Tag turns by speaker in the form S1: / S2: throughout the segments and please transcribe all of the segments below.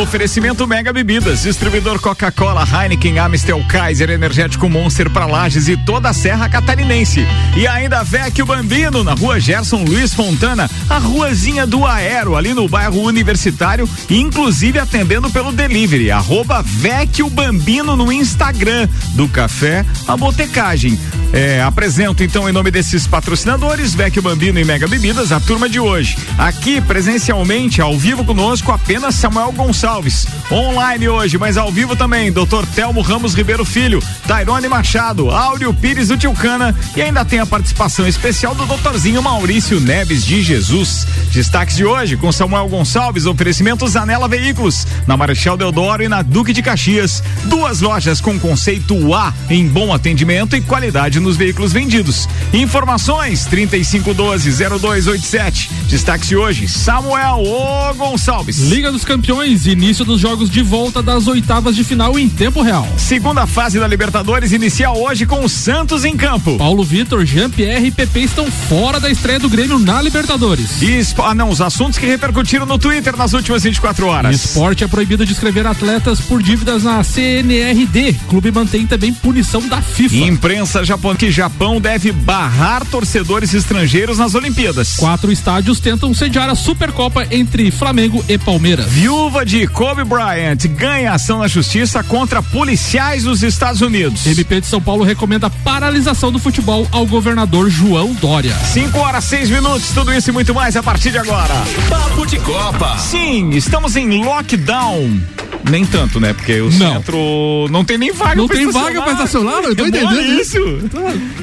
S1: Oferecimento Mega Bebidas, distribuidor Coca-Cola, Heineken, Amstel, Kaiser, Energético Monster para Lages e toda a Serra Catarinense. E ainda Vecchio Bambino, na rua Gerson Luiz Fontana, a ruazinha do Aero, ali no bairro Universitário, inclusive atendendo pelo delivery, arroba Vecchio Bambino no Instagram, do café à botecagem. É, apresento então em nome desses patrocinadores, Vecchio Bambino e Mega Bebidas, a turma de hoje. Aqui, presencialmente, ao vivo conosco, apenas Samuel Gonçalves. Online hoje, mas ao vivo também, Dr. Telmo Ramos Ribeiro Filho, Tairone Machado, Áureo Pires do Tilcana e ainda tem a participação especial do doutorzinho Maurício Neves de Jesus. Destaques de hoje com Samuel Gonçalves, oferecimentos Anela Veículos, na Marechal Deodoro e na Duque de Caxias. Duas lojas com conceito A em bom atendimento e qualidade nos veículos vendidos. Informações 3512-0287. Destaque de hoje, Samuel O Gonçalves.
S2: Liga dos Campeões, início dos jogos de volta das oitavas de final em tempo real.
S1: Segunda fase da Libertadores inicia hoje com o Santos em campo.
S2: Paulo Vitor, Jean-Pierre e Pepe estão fora da estreia do Grêmio na Libertadores.
S1: E, ah, não, os assuntos que repercutiram no Twitter nas últimas 24 horas.
S2: Esporte é proibido de escrever atletas por dívidas na CNRD. Clube mantém também punição da FIFA.
S1: Imprensa japonesa que Japão deve barrar torcedores estrangeiros nas Olimpíadas.
S2: Quatro estádios tentam sediar a Supercopa entre Flamengo e Palmeiras.
S1: Viúva de Kobe Bryant ganha ação na justiça contra policiais dos Estados Unidos.
S2: MP de São Paulo recomenda paralisação do futebol ao governador João Dória.
S1: 5 horas, 6 minutos, tudo isso e muito mais a partir de agora.
S3: Papo de Copa.
S1: Sim, estamos em lockdown. Nem tanto, né? Porque o
S2: Não.
S1: centro não tem nem vaga
S2: Não
S1: pra
S2: tem vaga pra estacionar? Eu tô
S1: Que
S2: entendendo
S1: isso.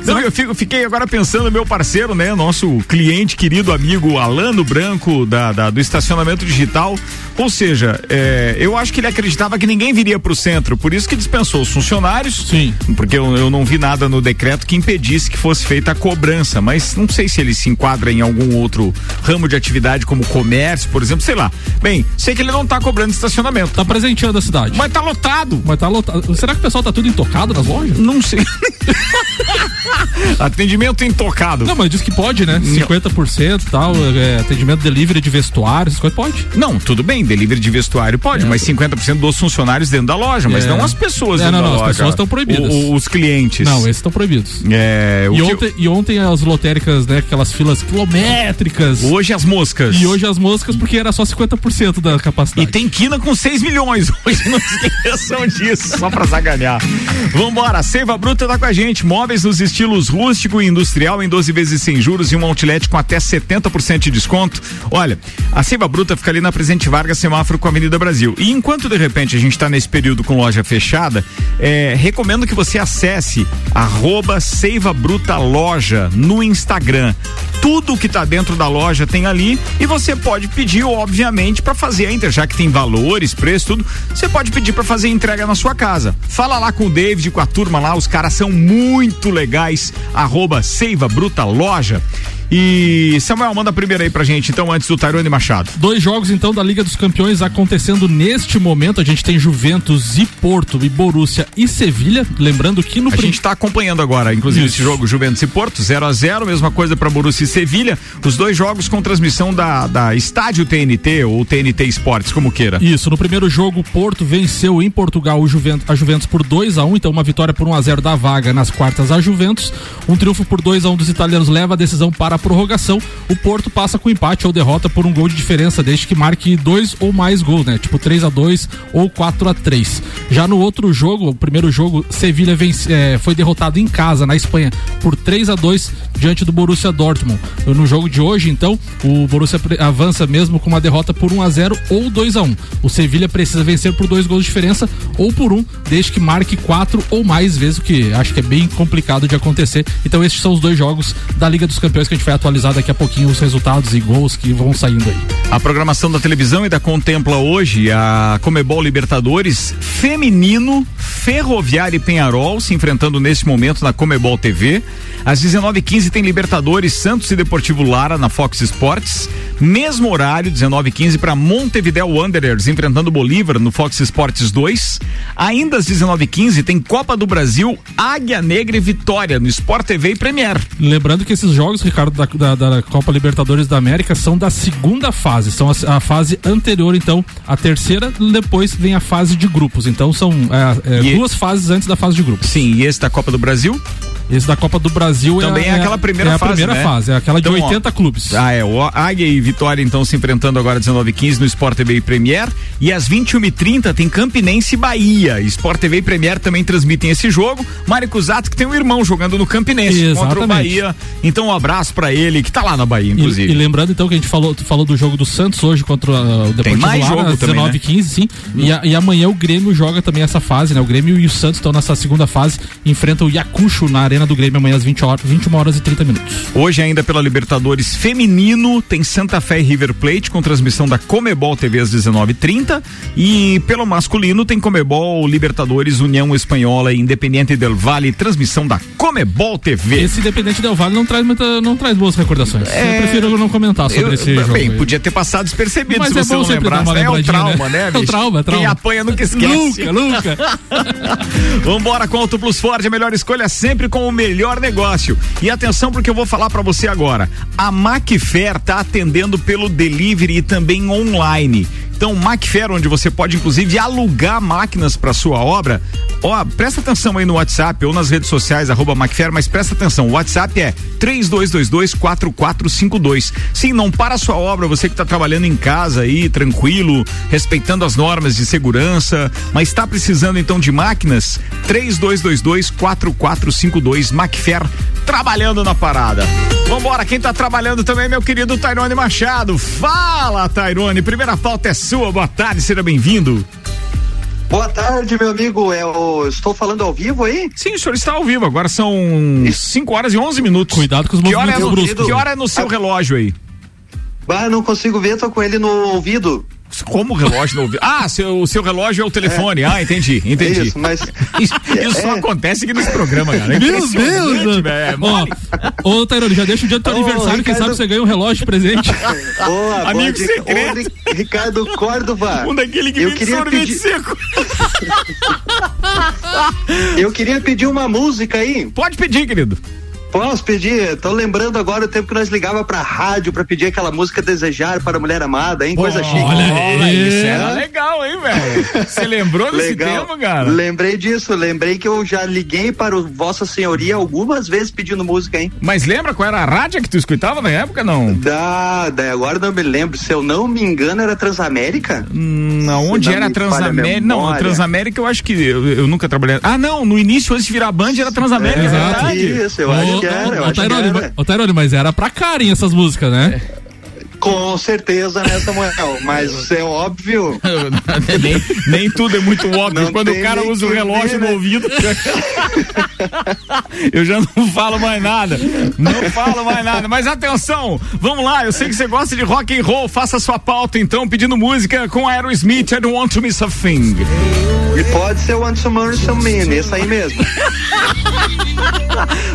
S1: Não, eu fico- fiquei agora pensando, meu parceiro, né? Nosso cliente, querido amigo Alano Branco, da, da- do estacionamento digital. Ou seja, é, eu acho que ele acreditava que ninguém viria pro centro, por isso que dispensou os funcionários.
S2: Sim.
S1: Porque eu, eu não vi nada no decreto que impedisse que fosse feita a cobrança, mas não sei se ele se enquadra em algum outro ramo de atividade, como comércio, por exemplo, sei lá. Bem, sei que ele não tá cobrando estacionamento.
S2: Tá presenteando a cidade.
S1: Mas tá lotado.
S2: Mas tá lotado. Será que o pessoal tá tudo intocado nas lojas?
S1: Não sei. Atendimento intocado.
S2: Não, mas diz que pode, né? 50% e tal, é, atendimento delivery de vestuário, essas coisas pode.
S1: Não, tudo bem, delivery de vestuário pode, mas 50% dos funcionários dentro da loja, mas
S2: É.
S1: não as pessoas
S2: É,
S1: dentro
S2: não,
S1: da
S2: não, as
S1: loja.
S2: pessoas estão proibidas.
S1: O- os clientes.
S2: Não, esses estão proibidos.
S1: É,
S2: E ontem, e ontem as lotéricas, né? Aquelas filas quilométricas.
S1: hoje as moscas.
S2: E hoje as moscas, porque era só 50% da capacidade.
S1: E tem quina com 6 milhões. Hoje não esqueçam disso, só pra zaganhar. Vambora, a Seiva Bruta tá com a gente. Móveis nos estilos rústico e industrial em 12 vezes sem juros e um outlet com até 70% de desconto. Olha, a Seiva Bruta fica ali na Presidente Vargas, semáforo com a Avenida Brasil. E enquanto de repente a gente tá nesse período com loja fechada, é, recomendo que você acesse arroba Seiva Bruta Loja no Instagram. Tudo que tá dentro da loja tem ali e você pode pedir, obviamente, para fazer a inter, já que tem valores, preço, tudo. Você pode pedir para fazer entrega na sua casa. Fala lá com o David, com a turma lá, os caras são muito legais. Arroba Seiva Bruta Loja. E Samuel, manda a primeira aí pra gente, então, antes do Tairone Machado.
S2: Dois jogos então da Liga dos Campeões acontecendo neste momento. A gente tem Juventus e Porto e Borussia e Sevilha. Lembrando que no
S1: A gente tá acompanhando agora, inclusive,
S2: Isso.
S1: esse jogo Juventus e Porto, 0 a 0 mesma coisa para Borussia e Sevilha. Os dois jogos com transmissão da, da Estádio TNT ou TNT Esportes, como queira.
S2: Isso, no primeiro jogo, Porto venceu em Portugal o Juventus, a Juventus por 2 a 1 então uma vitória por 1 a 0 da vaga nas quartas a Juventus. Um triunfo por 2 a 1 dos italianos leva a decisão para prorrogação. O Porto passa com empate ou derrota por um gol de diferença, desde que marque dois ou mais gols, né? Tipo 3 a 2 ou 4 a 3 Já no outro jogo, o primeiro jogo, Sevilha vence, eh, foi derrotado em casa, na Espanha, por 3 a 2 diante do Borussia Dortmund. No jogo de hoje, então, o Borussia avança mesmo com uma derrota por 1 a 0 ou 2 a 1 O Sevilha precisa vencer por dois gols de diferença ou por um, desde que marque quatro ou mais vezes, o que acho que é bem complicado de acontecer. Então, estes são os dois jogos da Liga dos Campeões que a gente vai atualizar daqui a pouquinho os resultados e gols que vão saindo aí.
S1: A programação da televisão ainda contempla hoje a Comebol Libertadores feminino, Ferroviária e Penharol se enfrentando nesse momento na Comebol TV. Às 19h15 tem Libertadores, Santos e Deportivo Lara na Fox Sports. Mesmo horário, 19h15 para Montevideo Wanderers enfrentando Bolívar no Fox Sports 2. Ainda às 19h15 tem Copa do Brasil, Águia Negra e Vitória no Sport TV e Premier.
S2: Lembrando que esses jogos, Ricardo, da, da, da Copa Libertadores da América são da segunda fase, são a, a, fase anterior, então, a terceira, depois vem a fase de grupos. Então são é, é, duas fases antes da fase de grupos.
S1: Sim, e esse da Copa do Brasil?
S2: Esse da Copa do Brasil
S1: também é, é aquela primeira
S2: é
S1: fase.
S2: a primeira
S1: né?
S2: fase, é aquela então, de 80 ó, clubes.
S1: Ah, é. O Águia e Vitória então se enfrentando agora 19 e 15 no Sport TV e Premier. E às 21h30 tem Campinense e Bahia. Sport TV e Premier também transmitem esse jogo. Mário Cusato, que tem um irmão jogando no Campinense Exatamente. contra o Bahia. Então um abraço para ele, que tá lá na Bahia, inclusive.
S2: E, e, lembrando então que a gente falou, falou do jogo do Santos hoje contra uh, o Deportivo tem mais Lara, jogo 19 né? 15 sim. Hum. E, a, e, amanhã o Grêmio joga também essa fase, né? O Grêmio e o Santos estão nessa segunda fase, enfrentam o Yacucho na Arena do Grêmio amanhã às 20 horas, 21 horas e 30 minutos.
S1: Hoje ainda pela Libertadores Feminino tem Santa Fé e River Plate com transmissão da Comebol TV às 19:30 e pelo masculino tem Comebol Libertadores União Espanhola e Independiente del Valle transmissão da Comebol TV.
S2: Esse Independente del Valle não traz muita, não traz boas recordações. É... Eu prefiro não comentar sobre
S1: eu,
S2: esse
S1: bem,
S2: jogo.
S1: Bem, podia ter passado despercebido
S2: Mas
S1: se
S2: é
S1: você não lembrasse.
S2: É
S1: o trauma, né,
S2: bicho? É o trauma, é trauma.
S1: Quem apanha nunca esquece.
S2: Nunca, nunca.
S1: Vambora com Auto Plus Ford, a melhor escolha sempre com o melhor negócio. E atenção porque eu vou falar para você agora. A Macfair tá atendendo pelo delivery e também online. Então, Macfair, onde você pode inclusive alugar máquinas para sua obra. Ó, presta atenção aí no WhatsApp ou nas redes sociais, arroba Macfair, mas presta atenção. O WhatsApp é 3222-4452. Sim, não para a sua obra, você que está trabalhando em casa aí, tranquilo, respeitando as normas de segurança, mas está precisando então de máquinas? 3222-4452. Macfair trabalhando na parada. Vambora, quem tá trabalhando também meu querido Tairone Machado. Fala, Tairone. Primeira pauta é sua. Boa tarde, seja bem-vindo.
S4: Boa tarde, meu amigo. Eu estou falando ao vivo aí?
S1: Sim, o senhor está ao vivo. Agora são 5 horas e 11 minutos.
S2: Cuidado com os
S1: que hora
S2: é
S1: no. Que hora é no seu relógio aí?
S4: Bah, não consigo ver, tô com ele no ouvido.
S1: Como relógio no ouvido? Ah, seu, seu relógio é o telefone. É. Ah, entendi, entendi.
S4: É isso, mas.
S1: Isso, isso é. só acontece aqui nesse programa, cara. É
S2: Meu Deus! É, Ó, ô, Tairone, já deixa o dia do teu aniversário, Ricardo... quem sabe você ganha um relógio presente.
S4: Boa,
S1: Amigo boa, secreto.
S4: Ô, Ricardo Córdova.
S1: Um daquele que eu queria sorvete pedir... seco.
S4: eu queria pedir uma música aí.
S1: Pode pedir, querido.
S4: Posso pedir? Tô lembrando agora o tempo que nós ligava pra rádio pra pedir aquela música Desejar para a Mulher Amada, hein? Coisa chique.
S1: Olha, olha isso era legal, hein, velho? Você lembrou desse legal. tempo, cara?
S4: Lembrei disso, lembrei que eu já liguei para o Vossa Senhoria algumas vezes pedindo música, hein?
S1: Mas lembra qual era a rádio que tu escutava na época, não?
S4: Da, daí agora não me lembro. Se eu não me engano, era Transamérica?
S1: Hum, onde era Transamérica? Não, a Transamérica eu acho que eu, eu, nunca trabalhei. Ah, não, no início, antes de virar Band, era Transamérica. É,
S2: Exato.
S4: Isso, eu acho que era.
S2: Ô, Tairone, mas, Tairone, mas era pra Karen essas músicas, né?
S4: Com certeza, né, Samuel? Mas é óbvio.
S1: nem, nem, tudo é muito óbvio. Não Quando o cara usa o relógio no né? ouvido. eu já não falo mais nada. Não falo mais nada. Mas atenção, vamos lá. Eu sei que você gosta de rock and roll. Faça sua pauta então, pedindo música com Aerosmith. I don't want to miss a thing.
S4: E pode ser o Want to Marry Some Man, esse aí mesmo.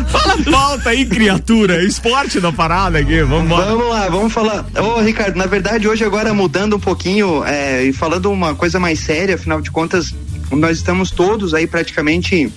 S1: Fala pauta aí, criatura. Esporte da parada aqui. Vamos lá.
S4: Vamos lá, vamos falar. Ô, Ricardo, na verdade, hoje agora mudando um pouquinho é, e falando uma coisa mais séria, afinal de contas, nós estamos todos aí praticamente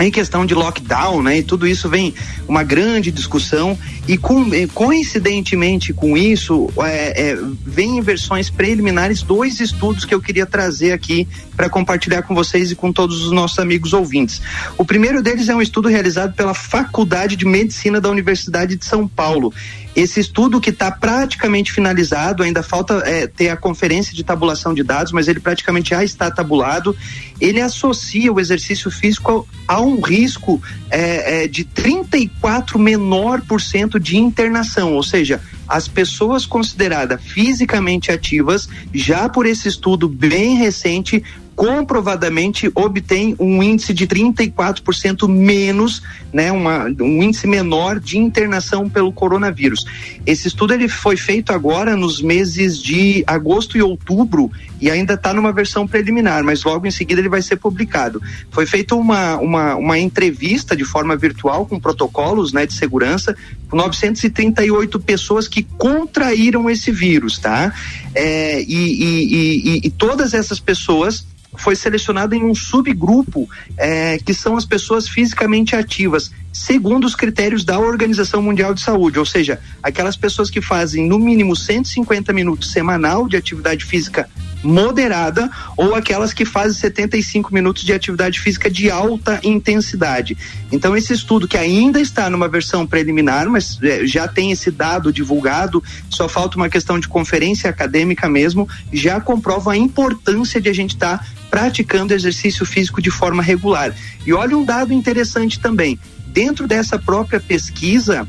S4: em questão de lockdown, né? E tudo isso vem uma grande discussão e com, coincidentemente com isso é, é, vem em versões preliminares dois estudos que eu queria trazer aqui para compartilhar com vocês e com todos os nossos amigos ouvintes. O primeiro deles é um estudo realizado pela Faculdade de Medicina da Universidade de São Paulo. Esse estudo que está praticamente finalizado, ainda falta é, ter a conferência de tabulação de dados, mas ele praticamente já está tabulado. Ele associa o exercício físico a um risco é, é, de 34 menor por cento de internação, ou seja, as pessoas consideradas fisicamente ativas, já por esse estudo bem recente, comprovadamente obtém um índice de 34% menos, né, uma, um índice menor de internação pelo coronavírus. Esse estudo ele foi feito agora nos meses de agosto e outubro e ainda está numa versão preliminar, mas logo em seguida ele vai ser publicado. Foi feita uma, uma, uma entrevista de forma virtual com protocolos né, de segurança com 938 pessoas que contraíram esse vírus, tá? É, e, e, e, e todas essas pessoas foi selecionado em um subgrupo é, que são as pessoas fisicamente ativas, segundo os critérios da Organização Mundial de Saúde, ou seja, aquelas pessoas que fazem no mínimo 150 minutos semanal de atividade física moderada ou aquelas que fazem 75 minutos de atividade física de alta intensidade. Então, esse estudo que ainda está numa versão preliminar, mas é, já tem esse dado divulgado, só falta uma questão de conferência acadêmica mesmo, já comprova a importância de a gente estar tá praticando exercício físico de forma regular. E olha um dado interessante também. Dentro dessa própria pesquisa,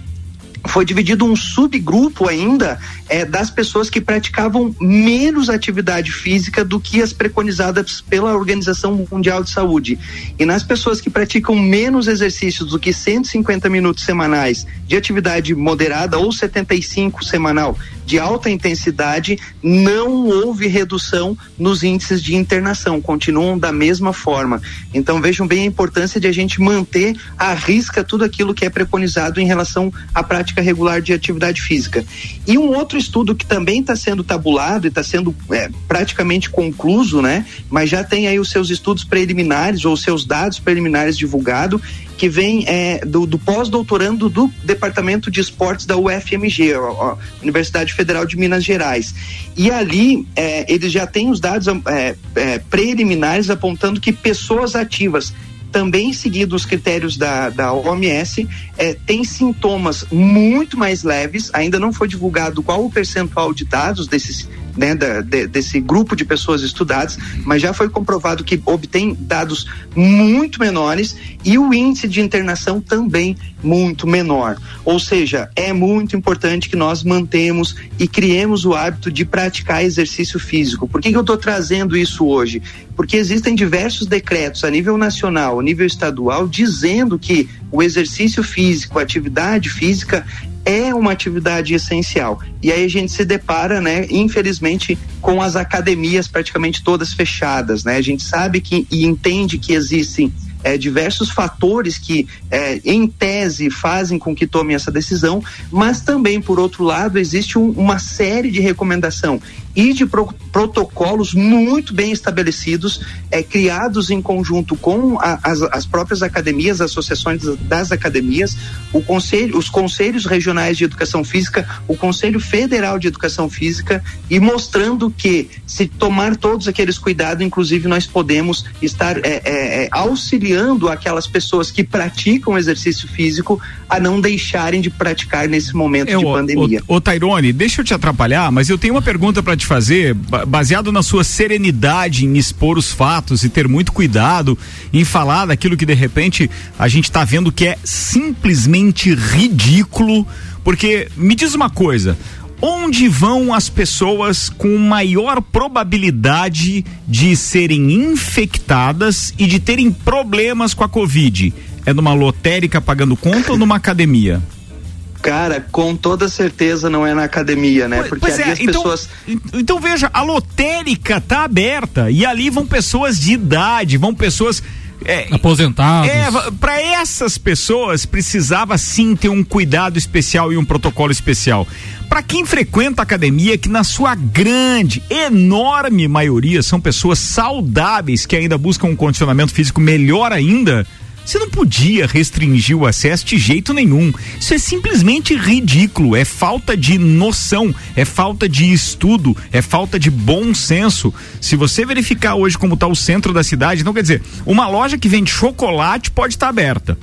S4: foi dividido um subgrupo ainda é, das pessoas que praticavam menos atividade física do que as preconizadas pela Organização Mundial de Saúde. E nas pessoas que praticam menos exercícios do que 150 minutos semanais de atividade moderada ou 75 semanal de alta intensidade, não houve redução nos índices de internação, continuam da mesma forma. Então vejam bem a importância de a gente manter à risca tudo aquilo que é preconizado em relação à prática regular de atividade física. E um outro estudo que também está sendo tabulado e está sendo é, praticamente concluso, né? Mas já tem aí os seus estudos preliminares ou seus dados preliminares divulgados, que vem é, do, do pós-doutorando do Departamento de Esportes da UFMG, a Universidade Federal de Minas Gerais. E ali é, eles já têm os dados é, é, preliminares apontando que pessoas ativas também seguindo os critérios da, da OMS, é, tem sintomas muito mais leves. Ainda não foi divulgado qual o percentual de dados desses né, da, de, desse grupo de pessoas estudadas, mas já foi comprovado que obtém dados muito menores e o índice de internação também muito menor. Ou seja, é muito importante que nós mantemos e criemos o hábito de praticar exercício físico. Por que, que eu estou trazendo isso hoje? Porque existem diversos decretos a nível nacional, a nível estadual, dizendo que o exercício físico, a atividade física é uma atividade essencial. E aí a gente se depara, né, infelizmente, com as academias praticamente todas fechadas, né? A gente sabe que e entende que existem é, diversos fatores que, é, em tese, fazem com que tomem essa decisão, mas também, por outro lado, existe um, uma série de recomendação e de pro, protocolos muito bem estabelecidos, é, criados em conjunto com a, as, as próprias academias, associações das academias, o conselho, os conselhos regionais de educação física, o Conselho Federal de Educação Física, e mostrando que, se tomar todos aqueles cuidados, inclusive nós podemos estar é, é, é auxiliando aquelas pessoas que praticam exercício físico a não deixarem de praticar nesse momento de pandemia.
S1: Ô, Tairone, deixa eu te atrapalhar, mas eu tenho uma pergunta para fazer, baseado na sua serenidade em expor os fatos e ter muito cuidado em falar daquilo que de repente a gente está vendo que é simplesmente ridículo. Porque me diz uma coisa, onde vão as pessoas com maior probabilidade de serem infectadas e de terem problemas com a Covid? É numa lotérica pagando conta ou numa academia?
S4: Cara, com toda certeza não é na academia, né?
S1: Porque pois ali é, as então, pessoas. Então veja, a lotérica tá aberta e ali vão pessoas de idade, vão pessoas.
S2: É, Aposentados. É,
S1: para essas pessoas precisava sim ter um cuidado especial e um protocolo especial. Para quem frequenta a academia, que na sua grande, enorme maioria são pessoas saudáveis que ainda buscam um condicionamento físico melhor ainda, você não podia restringir o acesso de jeito nenhum. Isso é simplesmente ridículo. É falta de noção, é falta de estudo, é falta de bom senso. Se você verificar hoje como está o centro da cidade, então quer dizer, uma loja que vende chocolate pode estar tá aberta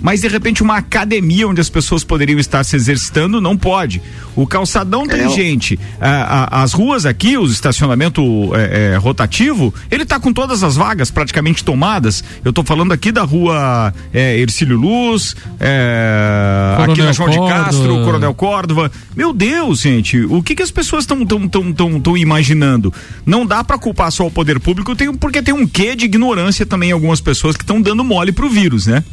S1: mas de repente uma academia onde as pessoas poderiam estar se exercitando não pode. O calçadão tem é. gente. A, a, as ruas aqui, o estacionamento é, é, rotativo, ele está com todas as vagas praticamente tomadas. Eu estou falando aqui da rua é, Ercílio Luz, é, aqui na João Córdoba. de Castro, Coronel Córdova. Meu Deus, gente, o que, que as pessoas estão tão, tão, tão, tão imaginando? Não dá para culpar só o poder público, tem, porque tem um quê de ignorância também em algumas pessoas que estão dando mole pro vírus, né?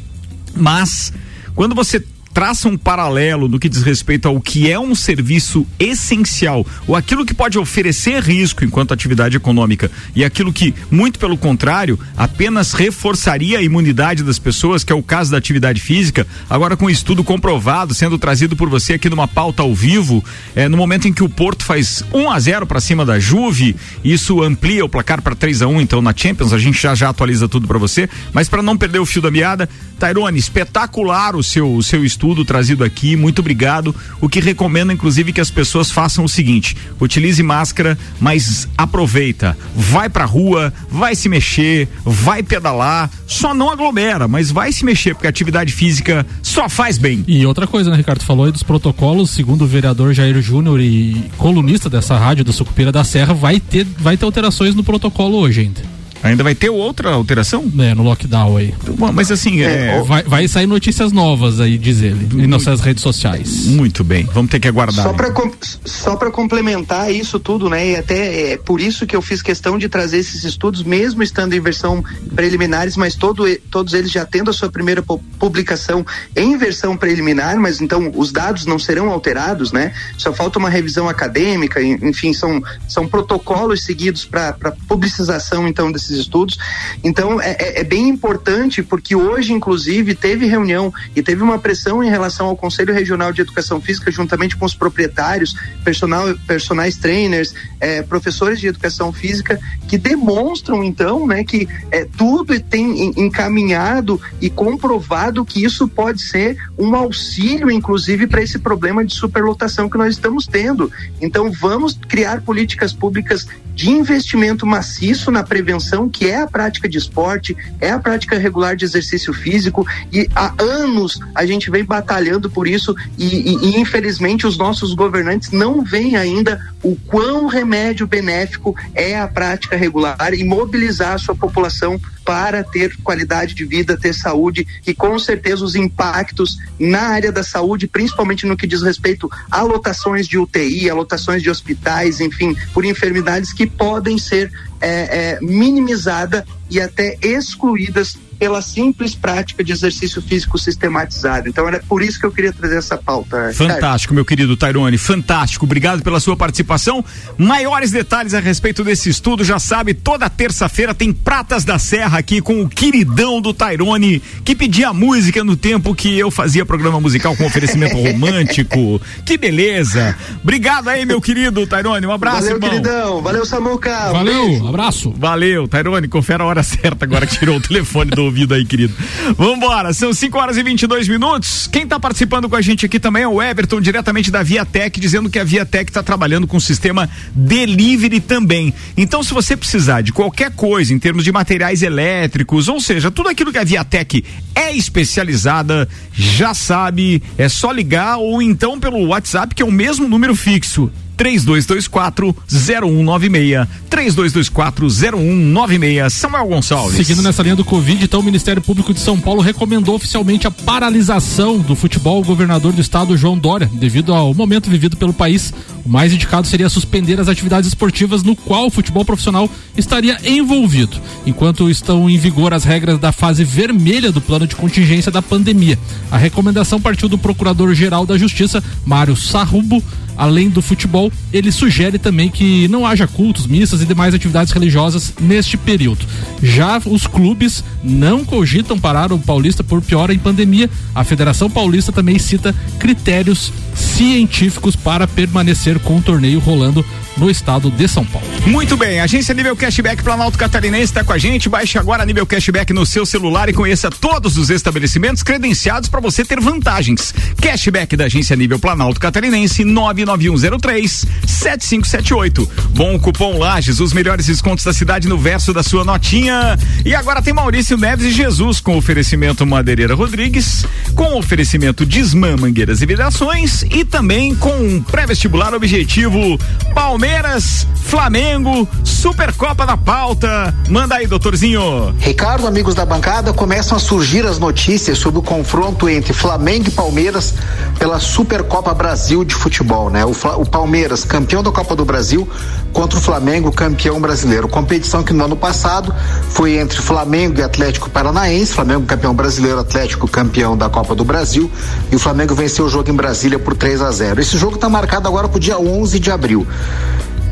S1: Mas quando você traça um paralelo no que diz respeito ao que é um serviço essencial, ou aquilo que pode oferecer risco enquanto atividade econômica, e aquilo que, muito pelo contrário, apenas reforçaria a imunidade das pessoas, que é o caso da atividade física, agora com estudo comprovado, sendo trazido por você aqui numa pauta ao vivo, é, no momento em que o Porto faz 1 a 0 para cima da Juve, isso amplia o placar para 3 a 1 então na Champions, a gente já já atualiza tudo para você, mas para não perder o fio da meada, Tairone, espetacular o seu, o seu estudo trazido aqui, muito obrigado. O que recomendo, inclusive, que as pessoas façam o seguinte: utilize máscara, mas aproveita. Vai pra rua, vai se mexer, vai pedalar, só não aglomera, mas vai se mexer, porque atividade física só faz bem.
S2: E outra coisa, né, Ricardo? Falou aí dos protocolos, segundo o vereador Jair Júnior e colunista dessa rádio do Sucupira da Serra, vai ter, vai ter alterações no protocolo hoje ainda.
S1: Ainda vai ter outra alteração?
S2: É, no lockdown aí.
S1: Bom, mas assim, é,
S2: é... Vai, vai, sair notícias novas aí, diz ele, em nossas redes sociais.
S1: Muito bem, vamos ter que aguardar.
S4: Só para com, só complementar isso tudo, né? E até é por isso que eu fiz questão de trazer esses estudos, mesmo estando em versão preliminares, mas todo, todos eles já tendo a sua primeira publicação em versão preliminar, mas então os dados não serão alterados, né? Só falta uma revisão acadêmica, enfim, são, são protocolos seguidos para publicização então desses estudos. Então, é, é, é, bem importante, porque hoje, inclusive, teve reunião e teve uma pressão em relação ao Conselho Regional de Educação Física, juntamente com os proprietários, personal, personagens trainers, é, professores de educação física, que demonstram, então, né, que é, tudo tem encaminhado e comprovado que isso pode ser um auxílio, inclusive, para esse problema de superlotação que nós estamos tendo. Então, vamos criar políticas públicas de investimento maciço na prevenção, que é a prática de esporte, é a prática regular de exercício físico, e há anos a gente vem batalhando por isso, e, e, e infelizmente os nossos governantes não veem ainda o quão remédio benéfico é a prática regular e mobilizar a sua população para ter qualidade de vida, ter saúde e com certeza os impactos na área da saúde, principalmente no que diz respeito a lotações de UTI, a lotações de hospitais, enfim, por enfermidades que podem ser é, é, minimizada e até excluídas pela simples prática de exercício físico sistematizado. Então era por isso que eu queria trazer essa pauta.
S1: Fantástico, meu querido Tairone, fantástico. Obrigado pela sua participação. Maiores detalhes a respeito desse estudo, já sabe, toda terça-feira tem Pratas da Serra aqui com o queridão do Tairone, que pedia música no tempo que eu fazia programa musical com oferecimento romântico. Que beleza. Obrigado aí, meu querido Tairone. Um abraço,
S4: Valeu,
S1: irmão.
S4: queridão. Valeu, Samuca.
S2: Valeu, um abraço.
S1: Valeu, Tairone. Confere a hora certa agora que tirou o telefone do ouvido aí, querido. Vambora, são 5 horas e 22 minutos. Quem tá participando com a gente aqui também é o Everton, diretamente da Viatec, dizendo que a Viatec está trabalhando com o sistema delivery também. Então, se você precisar de qualquer coisa em termos de materiais elétricos, ou seja, tudo aquilo que a Viatec é especializada, já sabe, é só ligar ou então pelo WhatsApp, que é o mesmo número fixo. 3224 0196. 3224 0196. Samuel Gonçalves.
S2: Seguindo nessa linha do Covid, então o Ministério Público de São Paulo recomendou oficialmente a paralisação do futebol. O governador do estado, João Dória, devido ao momento vivido pelo país, o mais indicado seria suspender as atividades esportivas no qual o futebol profissional estaria envolvido, enquanto estão em vigor as regras da fase vermelha do plano de contingência da pandemia. A recomendação partiu do Procurador-Geral da Justiça, Mário Sarrubo, Além do futebol, ele sugere também que não haja cultos, missas e demais atividades religiosas neste período. Já os clubes não cogitam parar o Paulista por piora em pandemia. A Federação Paulista também cita critérios científicos para permanecer com o torneio rolando no estado de São Paulo.
S1: Muito bem, agência Nível Cashback Planalto Catarinense está com a gente. Baixe agora Nível Cashback no seu celular e conheça todos os estabelecimentos credenciados para você ter vantagens. Cashback da agência Nível Planalto Catarinense 99103 7578. Bom cupom Lages, os melhores descontos da cidade no verso da sua notinha. E agora tem Maurício Neves e Jesus com oferecimento Madeireira Rodrigues, com oferecimento Desmã Mangueiras e Vidrações e também com pré-vestibular objetivo Palmeiras, Flamengo, Supercopa na pauta. Manda aí, doutorzinho.
S5: Ricardo, amigos da bancada, começam a surgir as notícias sobre o confronto entre Flamengo e Palmeiras pela Supercopa Brasil de futebol, né? O, o Palmeiras, campeão da Copa do Brasil, contra o Flamengo, campeão brasileiro. Competição que no ano passado foi entre Flamengo e Atlético Paranaense, Flamengo campeão brasileiro, Atlético campeão da Copa do Brasil, e o Flamengo venceu o jogo em Brasília por 3 a 0. Esse jogo está marcado agora para o dia 11 de abril.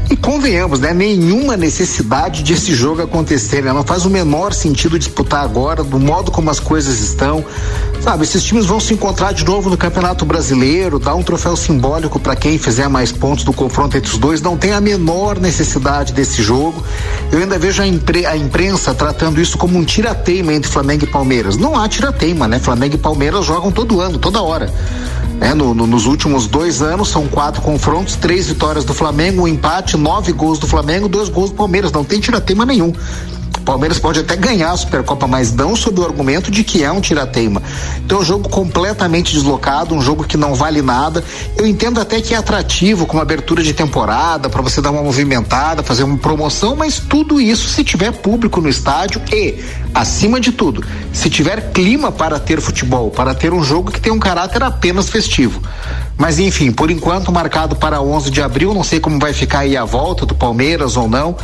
S5: E convenhamos, né? Nenhuma necessidade de esse jogo acontecer, né? Não faz o menor sentido disputar agora, do modo como as coisas estão. Sabe, esses times vão se encontrar de novo no Campeonato Brasileiro, dar um troféu simbólico para quem fizer mais pontos do confronto entre os dois. Não tem a menor necessidade desse jogo. Eu ainda vejo a, impre a imprensa tratando isso como um tirateima entre Flamengo e Palmeiras. Não há tirateima, né? Flamengo e Palmeiras jogam todo ano, toda hora. É, no, no, nos últimos dois anos são quatro confrontos, três vitórias do Flamengo, um empate, nove gols do Flamengo, dois gols do Palmeiras. Não tem tiratema nenhum. O Palmeiras pode até ganhar a Supercopa, mas não sob o argumento de que é um tirateima. Então é um jogo completamente deslocado, um jogo que não vale nada. Eu entendo até que é atrativo com uma abertura de temporada, para você dar uma movimentada, fazer uma promoção, mas tudo isso se tiver público no estádio e, acima de tudo, se tiver clima para ter futebol, para ter um jogo que tem um caráter apenas festivo. Mas enfim, por enquanto marcado para 11 de abril, não sei como vai ficar aí a volta do Palmeiras ou não,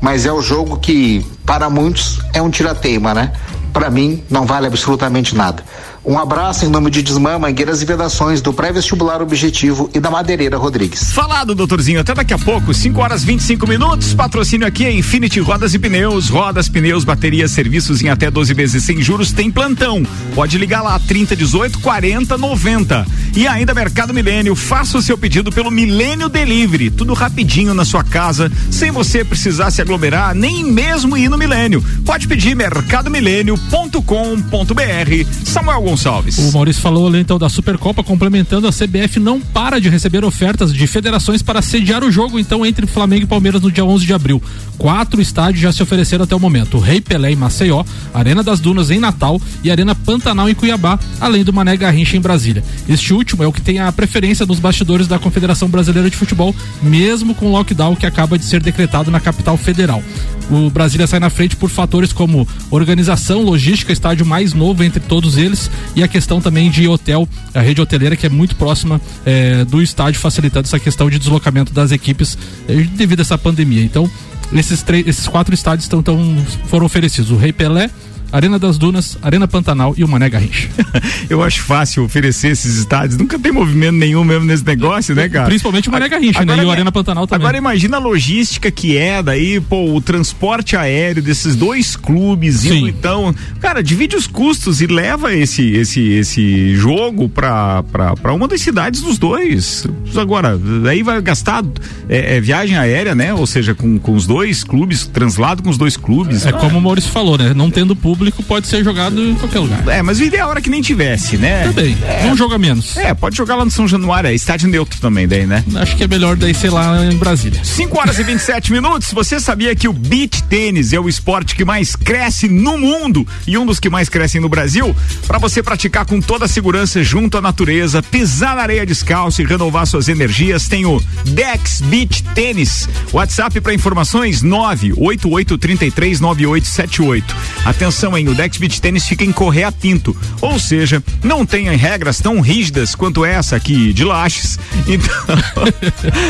S5: mas é o jogo que para muitos é um tirateima, né? Para mim não vale absolutamente nada. Um abraço em nome de Desmã, Mangueiras e Vedações, do Pré-Vestibular Objetivo e da Madeireira Rodrigues.
S1: Falado, doutorzinho. Até daqui a pouco, 5 horas 25 minutos. Patrocínio aqui é Infinity Rodas e Pneus. Rodas, pneus, baterias, serviços em até 12 vezes sem juros. Tem plantão. Pode ligar lá, 30 18 40 90. E ainda Mercado Milênio. Faça o seu pedido pelo Milênio Delivery. Tudo rapidinho na sua casa, sem você precisar se aglomerar, nem mesmo ir no Milênio. Pode pedir mercadomilênio.com.br. Samuel Gonçalves.
S2: O Maurício falou ali então da Supercopa, complementando, a CBF não para de receber ofertas de federações para sediar o jogo então entre Flamengo e Palmeiras no dia 11 de abril. Quatro estádios já se ofereceram até o momento: o Rei Pelé em Maceió, Arena das Dunas em Natal e Arena Pantanal em Cuiabá, além do Mané Garrincha em Brasília. Este último é o que tem a preferência nos bastidores da Confederação Brasileira de Futebol, mesmo com o lockdown que acaba de ser decretado na capital federal. O Brasília sai na frente por fatores como organização, logística, estádio mais novo entre todos eles e a questão também de hotel, a rede hoteleira que é muito próxima eh, do estádio, facilitando essa questão de deslocamento das equipes eh, devido a essa pandemia. Então, esses, três, esses quatro estádios estão, tão, foram oferecidos: o Rei Pelé, Arena das Dunas, Arena Pantanal e o Mané Garrincha.
S1: Eu acho fácil oferecer esses estádios. Nunca tem movimento nenhum mesmo nesse negócio, né, cara?
S2: Principalmente o Mané Garrincha, agora, né? E o Arena Pantanal também.
S1: Agora imagina a logística que é daí, pô, o transporte aéreo desses dois clubes, indo, então, cara, divide os custos e leva esse esse esse jogo pra, pra, pra uma das cidades dos dois. Agora, daí vai gastar é, é, viagem aérea, né? Ou seja, com, com os dois clubes, translado com os dois clubes.
S2: É ah. como o Maurício falou, né? Não tendo público público pode ser jogado em qualquer lugar.
S1: É, mas o ideal era que nem tivesse, né?
S2: Também. É. Um jogo a menos.
S1: É, pode jogar lá no São Januário, é estádio neutro também, daí, né?
S2: Acho que é melhor daí, sei lá, em Brasília.
S1: 5 horas e 27 minutos. Você sabia que o beach tênis é o esporte que mais cresce no mundo e um dos que mais crescem no Brasil? Para você praticar com toda a segurança junto à natureza, pisar na areia descalço e renovar suas energias, tem o Dex Beach Tênis. WhatsApp para informações 988339878. Atenção Atenção, hein? O Dex Beach Tênis fica em Correia Pinto. Ou seja, não tem regras tão rígidas quanto essa aqui de Lages. Então,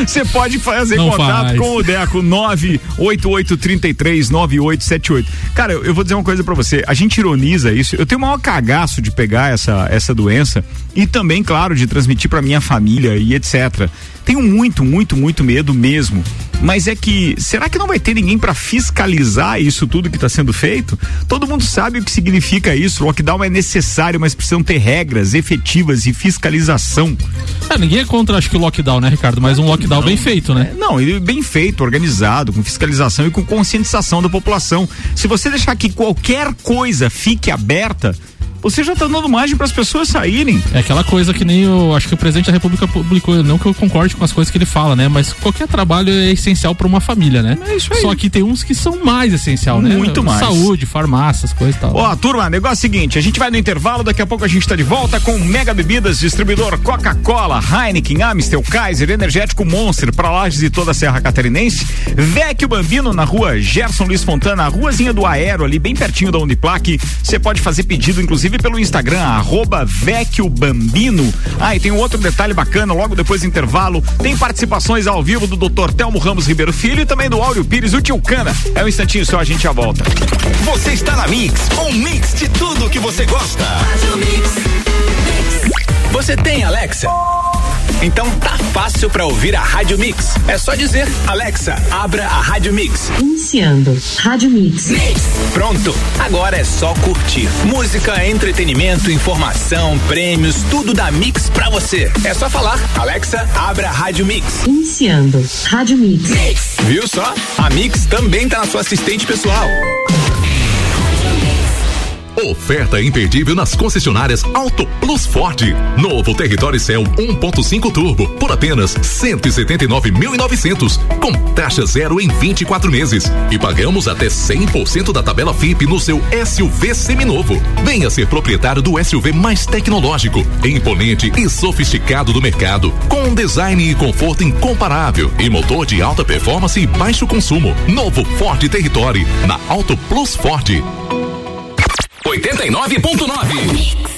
S1: você pode fazer não contato faz. com o Deco 988339878. Cara, eu, eu vou dizer uma coisa para você. A gente ironiza isso. Eu tenho o maior cagaço de pegar essa, essa doença e também, claro, de transmitir para minha família e etc. Tenho muito, muito, muito medo mesmo. Mas é que, será que não vai ter ninguém para fiscalizar isso tudo que está sendo feito? Todo mundo sabe o que significa isso. O lockdown é necessário, mas precisam ter regras efetivas e fiscalização.
S2: É, ninguém é contra, acho que o lockdown, né, Ricardo? Mas um lockdown não, bem feito, né?
S1: É, não, bem feito, organizado, com fiscalização e com conscientização da população. Se você deixar que qualquer coisa fique aberta, você já está dando margem para as pessoas saírem.
S2: É aquela coisa que nem eu acho que o presidente da República publicou, não que eu concorde com as coisas que ele fala, né? Mas qualquer trabalho é essencial para uma família, né? É isso aí. Só que tem uns que são mais essencial,
S1: né? Muito mais.
S2: Saúde, farmácias, coisas e tal.
S1: Ó, turma, negócio é o seguinte, a gente vai no intervalo, daqui a pouco a gente está de volta com Mega Bebidas, distribuidor Coca-Cola, Heineken, Amstel, Kaiser, Energético Monster, para Lages e toda a Serra Catarinense. Vecchio Bambino na rua Gerson Luiz Fontana, a ruazinha do Aero, ali bem pertinho da Uniplaque. Você pode fazer pedido, inclusive, pelo Instagram, arroba Vecchio Bambino. Ah, e tem um outro detalhe bacana, logo depois do intervalo, tem participações ao vivo do Dr. Telmo Ramos Ribeiro Filho e também do Áureo Pires, o Tio Cana. É um instantinho só, a gente já volta.
S3: Você está na Mix, um mix de tudo que você gosta. Você tem Alexa? Então tá fácil para ouvir a Rádio Mix. É só dizer, Alexa, abra a Rádio Mix.
S6: Iniciando. Rádio Mix. Mix.
S3: Pronto. Agora é só curtir. Música, entretenimento, informação, prêmios, tudo da Mix pra você. É só falar, Alexa, abra a Rádio Mix.
S6: Iniciando. Rádio Mix.
S3: Mix. Viu só? A Mix também tá na sua assistente pessoal. Oferta imperdível nas concessionárias Auto Plus Ford. Novo Território Cell 1.5 Turbo por apenas 179.900 com taxa zero em 24 meses e pagamos até 100% da tabela FIP no seu SUV seminovo. Venha ser proprietário do SUV mais tecnológico, imponente e sofisticado do mercado, com um design e conforto incomparável e motor de alta performance e baixo consumo. Novo Ford Territory na Auto Plus Ford. 89.9.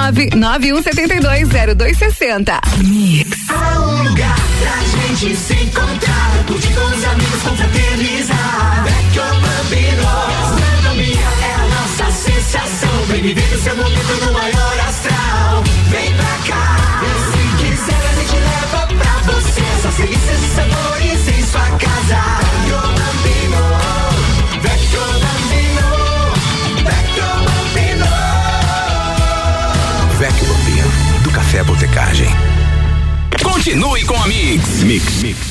S7: 991720260.
S8: Mix. Há um lugar pra gente se encontrar, curtir com os amigos, confraternizar. Vecchio Bambino, gastronomia é a nossa sensação. Vem viver o seu momento no maior astral. Vem pra cá, se quiser a gente leva pra você. Só delícias e sabores em sua casa.
S3: Café Botecagem. Continue com a Mix. Mix, Mix.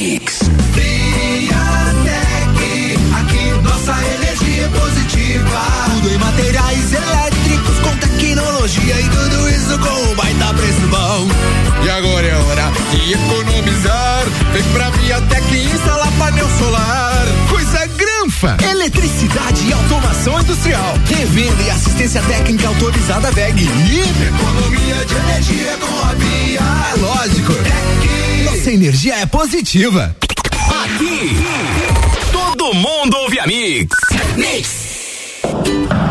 S8: Mix. Friatec, aqui nossa energia é positiva. Tudo em materiais elétricos com tecnologia e tudo isso com um baita preço bom. E agora é hora de economizar. Vem pra Viatec instalar painel solar. Coisa granfa! Eletricidade e automação industrial. Revenda e assistência técnica autorizada VEG. Economia de energia com energia é positiva.
S3: Aqui, todo mundo ouve a Mix. Mix.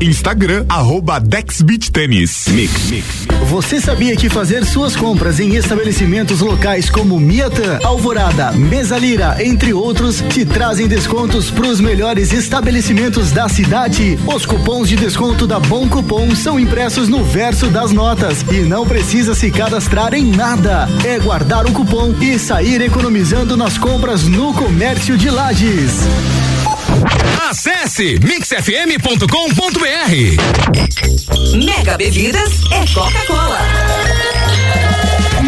S9: Instagram, arroba.
S10: Mix, mix. Você sabia que fazer suas compras em estabelecimentos locais como Miatan, Alvorada, Mesa Lira, entre outros, te trazem descontos para os melhores estabelecimentos da cidade? Os cupons de desconto da Bom Cupom são impressos no verso das notas e não precisa se cadastrar em nada. É guardar o cupom e sair economizando nas compras no comércio de lajes.
S11: Acesse mixfm.com.br.
S7: Mega Bebidas é Coca-Cola.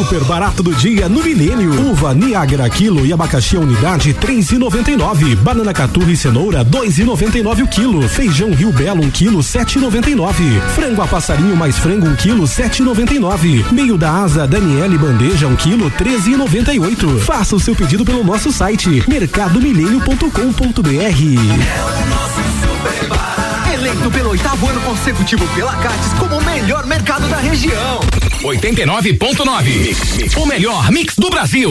S12: Super barato do dia no Milênio. Uva Niágara quilo e abacaxi unidade três e noventa e nove. Banana caturra e cenoura dois e noventa e nove o quilo. Feijão Rio Belo um quilo sete e noventa e nove. Frango a passarinho mais frango um quilo sete e noventa e nove. Meio da asa Daniele bandeja um quilo treze e noventa e oito. Faça o seu pedido pelo nosso site mercadomilênio.com.br.
S11: Eleito pelo oitavo ano consecutivo pela Cates como o melhor mercado da região. 89.9. O melhor mix do Brasil.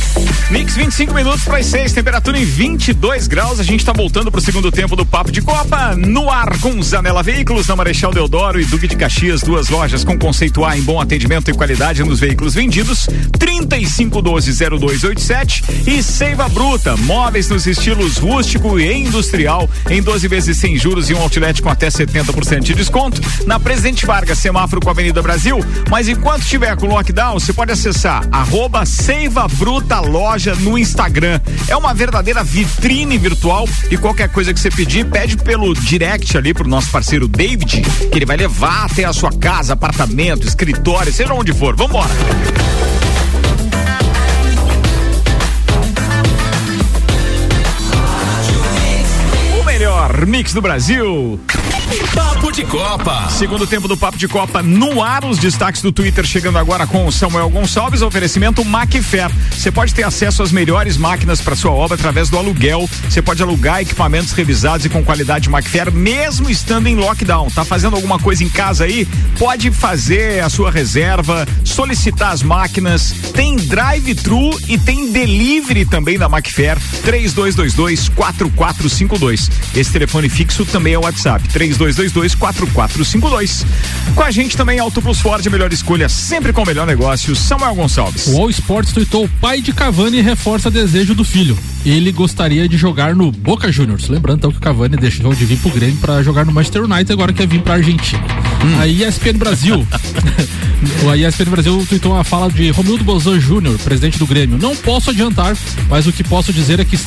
S1: Mix 25 minutos para as 6, temperatura em 22 graus. A gente está voltando para o segundo tempo do Papo de Copa. No ar com Zanela Veículos, na Marechal Deodoro e Duque de Caxias, duas lojas com conceito A em bom atendimento e qualidade nos veículos vendidos. 3512-0287 e Seiva Bruta, móveis nos estilos rústico e industrial, em 12 vezes sem juros e um outlet com até 70% de desconto. Na Presidente Vargas, semáforo com a Avenida Brasil. Mas enquanto estiver com lockdown, você pode acessar arroba Seiva Bruta Loja no Instagram. É uma verdadeira vitrine virtual e qualquer coisa que você pedir, pede pelo direct ali pro nosso parceiro David, que ele vai levar até a sua casa, apartamento, escritório, seja onde for. Vambora! O melhor mix do Brasil.
S11: Papo de Copa.
S1: Segundo tempo do Papo de Copa no ar, os destaques do Twitter chegando agora com o Samuel Gonçalves, oferecimento Macfer. Você pode ter acesso às melhores máquinas para sua obra através do aluguel. Você pode alugar equipamentos revisados e com qualidade Macfer, mesmo estando em lockdown. Tá fazendo alguma coisa em casa aí? Pode fazer a sua reserva, solicitar as máquinas. Tem drive-thru e tem delivery também da Macfer. 3222 4452. Esse telefone fixo também é o WhatsApp. 3222 4452. Com a gente também Auto Plus Ford, melhor escolha, sempre com o melhor negócio. Samuel Gonçalves.
S2: O All Sports tweetou: pai de Cavani reforça desejo do filho. Ele gostaria de jogar no Boca Juniors. Lembrando então que o Cavani deixou de vir pro Grêmio para jogar no Manchester United, agora quer vir pra Argentina. Hum. A ESPN Brasil, a ESPN Brasil tweetou uma fala de Romildo Bozan Júnior, presidente do Grêmio. Não posso adiantar, mas o que posso dizer é que,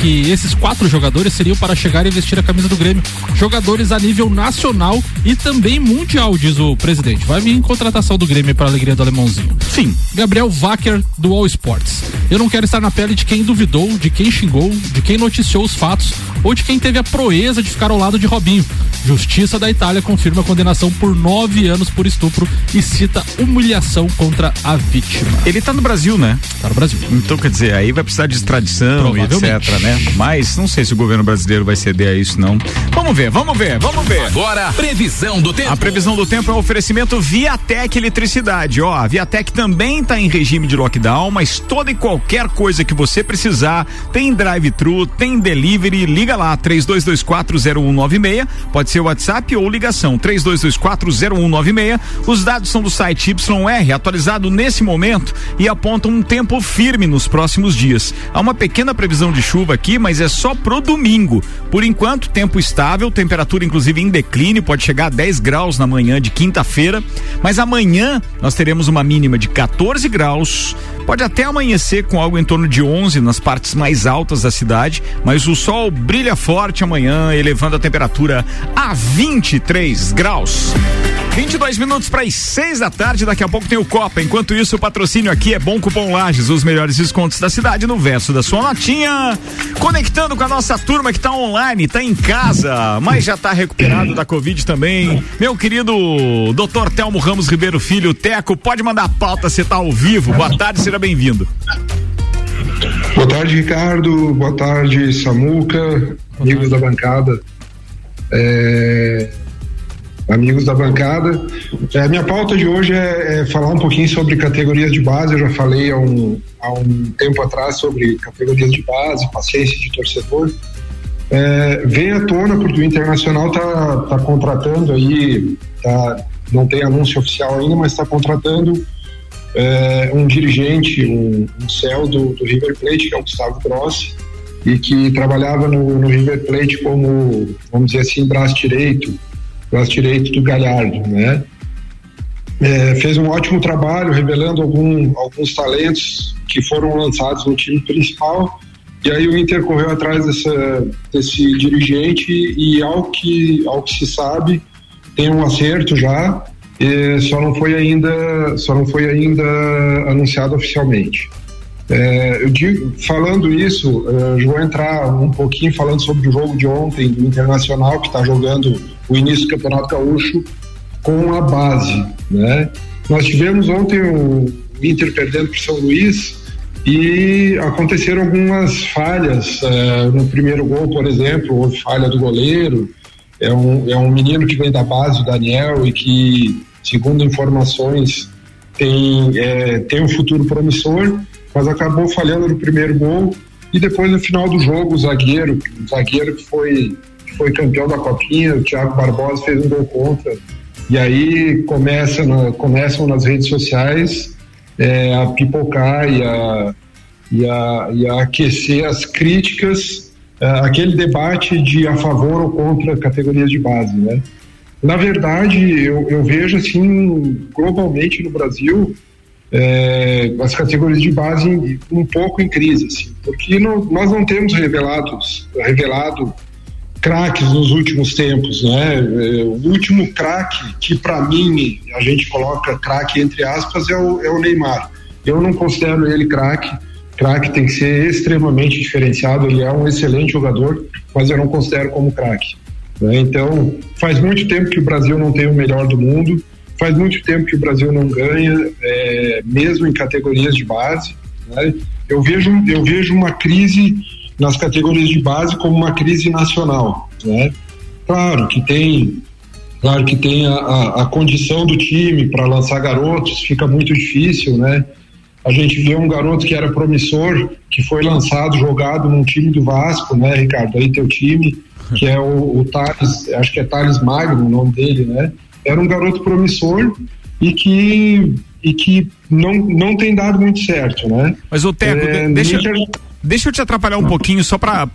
S2: que esses quatro jogadores seriam para chegar e vestir a camisa do Grêmio. Jogadores a nível nacional e também mundial, diz o presidente. Vai vir em contratação do Grêmio para a alegria do alemãozinho. Sim. Gabriel Wacker, do All Sports. Eu não quero estar na pele de quem duvidou, de quem xingou, de quem noticiou os fatos ou de quem teve a proeza de ficar ao lado de Robinho. Justiça da Itália confirma a condenação por nove anos por estupro e cita humilhação contra a vítima.
S1: Ele tá no Brasil, né?
S2: Tá no Brasil.
S1: Então, quer dizer, aí vai precisar de extradição e etc, né? Mas não sei se o governo brasileiro vai ceder a isso, não. Vamos ver, vamos ver, vamos ver.
S11: Agora, previsão do tempo.
S1: A previsão do tempo é um oferecimento Viatec Eletricidade. Ó, a Viatec também tá em regime de lockdown, mas toda e qualquer coisa que você precisar, tem drive-thru, tem delivery, liga lá, 32240196, pode ser WhatsApp ou ligação, 32240196. Os dados são do site YR, atualizado nesse momento e apontam um tempo firme nos próximos dias. Há uma pequena previsão de chuva aqui, mas é só pro domingo. Por enquanto, tempo estável, temperatura inclusive em declínio, pode chegar a 10 graus na manhã de quinta-feira, mas amanhã nós teremos uma mínima de 14 graus, pode até amanhecer com algo em torno de 11 nas partes mais altas da cidade, mas o sol brilha forte amanhã, elevando a temperatura a 23 graus. 22 minutos para as 6 da tarde, daqui a pouco tem o Copa. Enquanto isso, o patrocínio aqui é Bom Cupom Lages, os melhores descontos da cidade no verso da sua notinha. Conectando com a nossa turma que está online, está em casa, mas já está recuperado da Covid também. Meu querido Dr. Telmo Ramos Ribeiro Filho, Teco, pode mandar a pauta, você está ao vivo. Boa tarde, seja bem-vindo.
S13: Boa tarde, Ricardo. Boa tarde, Samuca, amigos da bancada. É, amigos da bancada. É, a minha pauta de hoje é, é, falar um pouquinho sobre categorias de base. Eu já falei há um, há um tempo atrás sobre categorias de base, paciência de torcedor. É, vem à tona porque o Internacional está tá contratando aí, tá, não tem anúncio oficial ainda, mas está contratando é, um dirigente, um, um céu do, do, River Plate, que é o Gustavo Grossi, e que trabalhava no, no River Plate como, vamos dizer assim, braço direito, braço direito do Galhardo, né? É, fez um ótimo trabalho revelando algum, alguns talentos que foram lançados no time principal e aí o Inter correu atrás dessa, desse dirigente e ao que, ao que se sabe tem um acerto já só não foi ainda só não foi ainda anunciado oficialmente é, eu digo, falando isso, eu vou entrar um pouquinho falando sobre o jogo de ontem do Internacional, que está jogando o início do Campeonato Gaúcho com a base, né? Nós tivemos ontem o Inter perdendo para São Luís e aconteceram algumas falhas uh, no primeiro gol, por exemplo, houve falha do goleiro. É um, é um menino que vem da base, o Daniel, e que, segundo informações, tem, é, tem um futuro promissor, mas acabou falhando no primeiro gol. E depois, no final do jogo, o zagueiro, o zagueiro que foi foi campeão da Copinha, o Thiago Barbosa fez um gol contra. E aí começa começam nas redes sociais é, a pipocar e a, e, a, e a aquecer as críticas, aquele debate de a favor ou contra categorias de base, né? Na verdade, eu, eu vejo assim, globalmente no Brasil, é, as categorias de base um pouco em crise, assim, porque não, nós não temos revelados, revelado craques nos últimos tempos, né? É, o último craque que para mim a gente coloca craque entre aspas é o, é o Neymar. Eu não considero ele craque. Craque tem que ser extremamente diferenciado. Ele é um excelente jogador, mas eu não considero como craque. Né? Então, faz muito tempo que o Brasil não tem o melhor do mundo. Faz muito tempo que o Brasil não ganha, é, mesmo em categorias de base. Né? Eu vejo, eu vejo uma crise nas categorias de base como uma crise nacional, né? Claro que tem, claro que tem a, a, a condição do time para lançar garotos, fica muito difícil, né? A gente vê um garoto que era promissor, que foi lançado, jogado num time do Vasco, né, Ricardo? Aí teu time, que é o, o Thales, acho que é Thales Magno o nome dele, né? Era um garoto promissor e que e que não, não tem dado muito certo, né?
S1: Mas o Teco, é, deixa, deixa eu te atrapalhar um pouquinho só para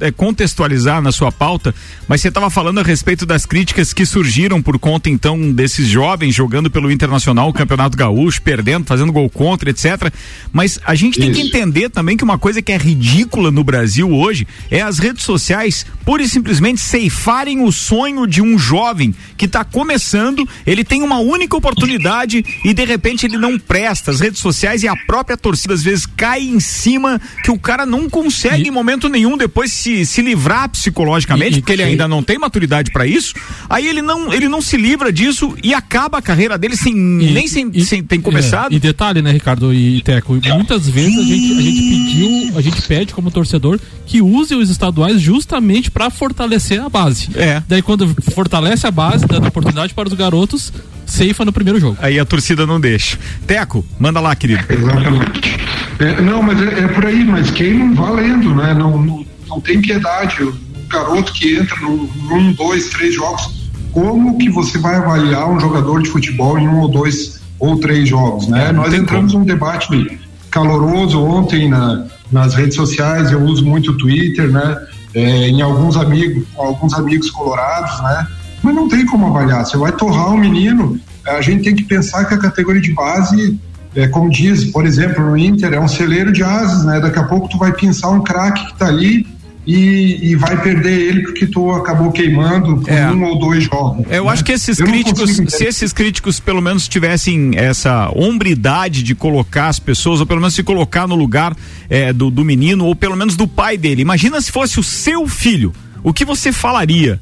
S1: é, contextualizar na sua pauta, mas você estava falando a respeito das críticas que surgiram por conta então desses jovens jogando pelo Internacional, o Campeonato Gaúcho, perdendo, fazendo gol contra, etc. Mas a gente tem Isso. que entender também que uma coisa que é ridícula no Brasil hoje é as redes sociais pura e simplesmente ceifarem o sonho de um jovem que está começando, ele tem uma única oportunidade e de repente ele não presta. As redes sociais e a própria torcida às vezes cai em cima que o cara não consegue e... em momento nenhum depois se, se livrar psicologicamente, e, porque ele ainda não tem maturidade para isso. Aí ele não, ele não se livra disso e acaba a carreira dele sem e, nem sem, e, sem ter começado.
S2: É, e detalhe, né, Ricardo e Teco, muitas vezes a gente, a gente pediu, a gente pede como torcedor que use os estaduais justamente para fortalecer a base.
S1: É.
S2: Daí quando fortalece a base, dando oportunidade para os garotos, ceifa no primeiro jogo.
S1: Aí a torcida não deixa. Teco, manda lá, querido.
S13: Exatamente. É, não, mas é, é, por aí, mas queimam valendo, né? Não, não, não tem piedade. O garoto que entra num, num, dois, três jogos, como que você vai avaliar um jogador de futebol em um ou dois ou três jogos, né? Nós entramos num debate caloroso ontem na, nas redes sociais, eu uso muito o Twitter, né? É, em alguns amigos, alguns amigos colorados, né? Mas não tem como avaliar. Você vai torrar um menino, a gente tem que pensar que a categoria de base é, como diz, por exemplo, no Inter, é um celeiro de ases, né? Daqui a pouco tu vai pensar um craque que está ali e, e, vai perder ele porque tu acabou queimando por é. um ou dois jogos.
S1: Eu né? acho que esses Eu críticos, se esses críticos pelo menos tivessem essa hombridade de colocar as pessoas, ou pelo menos se colocar no lugar é, do, do menino, ou pelo menos do pai dele. Imagina se fosse o seu filho, o que você falaria?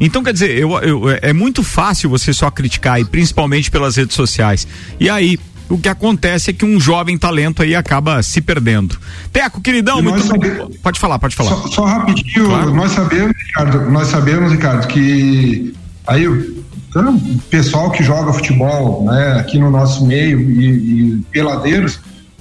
S1: Então, quer dizer, eu, eu, é muito fácil você só criticar, e principalmente pelas redes sociais. E aí, o que acontece é que um jovem talento aí acaba se perdendo. Teco, queridão, muito sabemos, Pode falar, pode falar.
S13: Só, só rapidinho, claro. nós sabemos, Ricardo, nós sabemos, Ricardo, que aí o pessoal que joga futebol, né, aqui no nosso meio e, e peladeiros,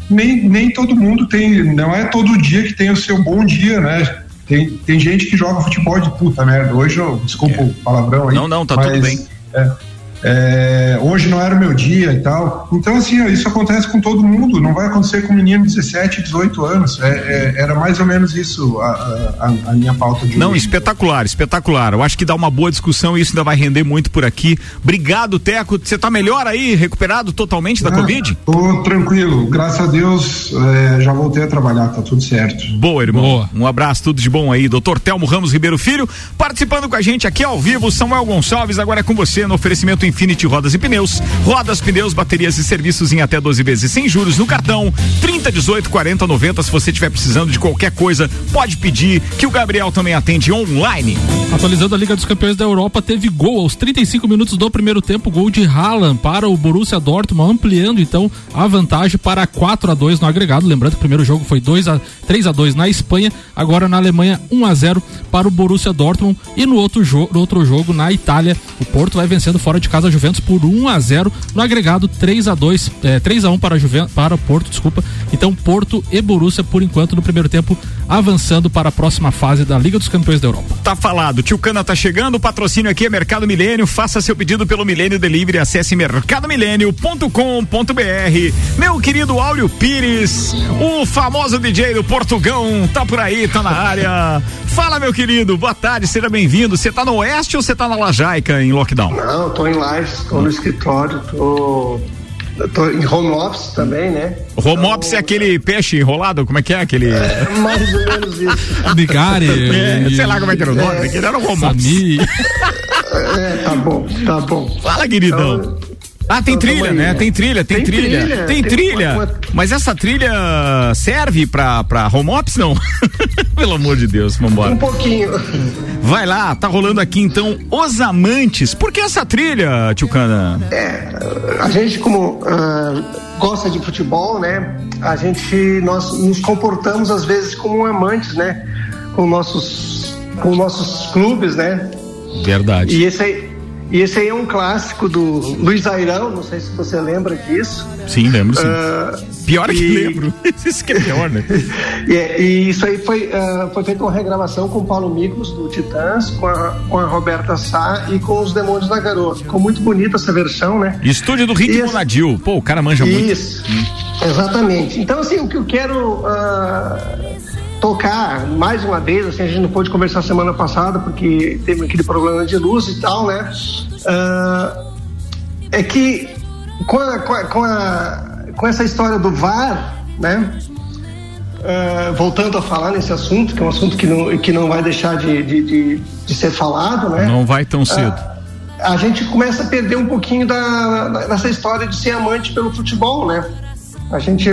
S13: nem, nem todo mundo tem, não é todo dia que tem o seu bom dia, né? Tem, tem gente que joga futebol de puta merda. Hoje, eu, desculpa é. o palavrão aí.
S1: Não, não, tá mas, tudo bem.
S13: É, é, hoje não era o meu dia e tal. Então, assim, isso acontece com todo mundo, não vai acontecer com um menino de 17, 18 anos. É, é, era mais ou menos isso a, a, a minha pauta de
S1: Não,
S13: hoje.
S1: espetacular, espetacular. Eu acho que dá uma boa discussão e isso ainda vai render muito por aqui. Obrigado, Teco. Você tá melhor aí, recuperado totalmente da ah, Covid?
S13: Tô tranquilo, graças a Deus é, já voltei a trabalhar, tá tudo certo.
S1: Boa, irmão. Boa. Um abraço, tudo de bom aí. Doutor Telmo Ramos Ribeiro Filho, participando com a gente aqui ao vivo. Samuel Gonçalves, agora é com você no oferecimento Infinity Rodas e Pneus. Rodas, pneus, baterias e serviços em até 12 vezes sem juros no cartão. 30, 18, 40, 90. Se você estiver precisando de qualquer coisa, pode pedir que o Gabriel também atende online.
S2: Atualizando a Liga dos Campeões da Europa, teve gol aos 35 minutos do primeiro tempo, gol de Haaland para o Borussia Dortmund, ampliando então a vantagem para 4 a 2 no agregado. Lembrando que o primeiro jogo foi 2 a 3 a 2 na Espanha, agora na Alemanha 1 a 0 para o Borussia Dortmund e no outro jogo, no outro jogo na Itália, o Porto vai vencendo fora de casa a Juventus por 1 a 0 no agregado 3 a 2 é, 3 a 1 para Juventus, para Porto, desculpa. Então Porto e Borussia por enquanto no primeiro tempo avançando para a próxima fase da Liga dos Campeões da Europa.
S1: Tá falado, Tio Cana tá chegando, o patrocínio aqui é Mercado Milênio, faça seu pedido pelo Milênio Delivery, acesse mercadomilênio.com.br. Meu querido Áureo Pires, o famoso DJ do Portugão, tá por aí, tá na área. Fala, meu querido, boa tarde, seja bem-vindo. Você tá no Oeste ou você tá na Lajaica em lockdown?
S14: Não, tô em Lages, tô no escritório, tô tô em home office também, né?
S1: Home então, office é aquele peixe enrolado? Como é que é aquele? É,
S14: mais ou menos isso.
S1: Bigari. É, sei lá como é que era o nome, é, aquele era o home office.
S14: É, tá bom, tá bom.
S1: Fala, queridão. Então, ah, tem então, trilha, né? Tem trilha, tem, tem trilha, trilha, Tem, trilha. Uma... Mas essa trilha serve pra, pra home office, não? Pelo amor de Deus, vambora.
S14: Um pouquinho.
S1: Vai lá, tá rolando aqui então Os Amantes. Por que essa trilha, Tio Cana?
S14: É, a gente como uh, gosta de futebol, né? A gente, nós nos comportamos às vezes como amantes, né? Com nossos, com nossos clubes, né?
S1: Verdade.
S14: E esse aí, e esse aí é um clássico do Luiz Airão, não sei se você lembra disso.
S1: Sim, lembro sim. Uh, pior é que e... lembro. Isso que é pior, né?
S14: e, e, isso aí foi, uh, foi feito uma regravação com o Paulo Miklos, do Titãs, com a, com a Roberta Sá e com os Demônios da Garoa. Ficou muito bonita essa versão, né?
S1: Estúdio do Ritmo esse... Nadil. Pô, o cara manja muito.
S14: Isso, hum. exatamente. Então, assim, o que eu quero... Uh, tocar mais uma vez, assim, a gente não pôde conversar semana passada porque teve aquele problema de luz e tal, né? Uh, é que com, a, com, a, com, essa história do VAR, né? Uh, voltando a falar nesse assunto, que é um assunto que não, que não vai deixar de, de, de, de ser falado, né?
S1: Não vai tão cedo.
S14: Uh, a gente começa a perder um pouquinho da, dessa história de ser amante pelo futebol, né? A gente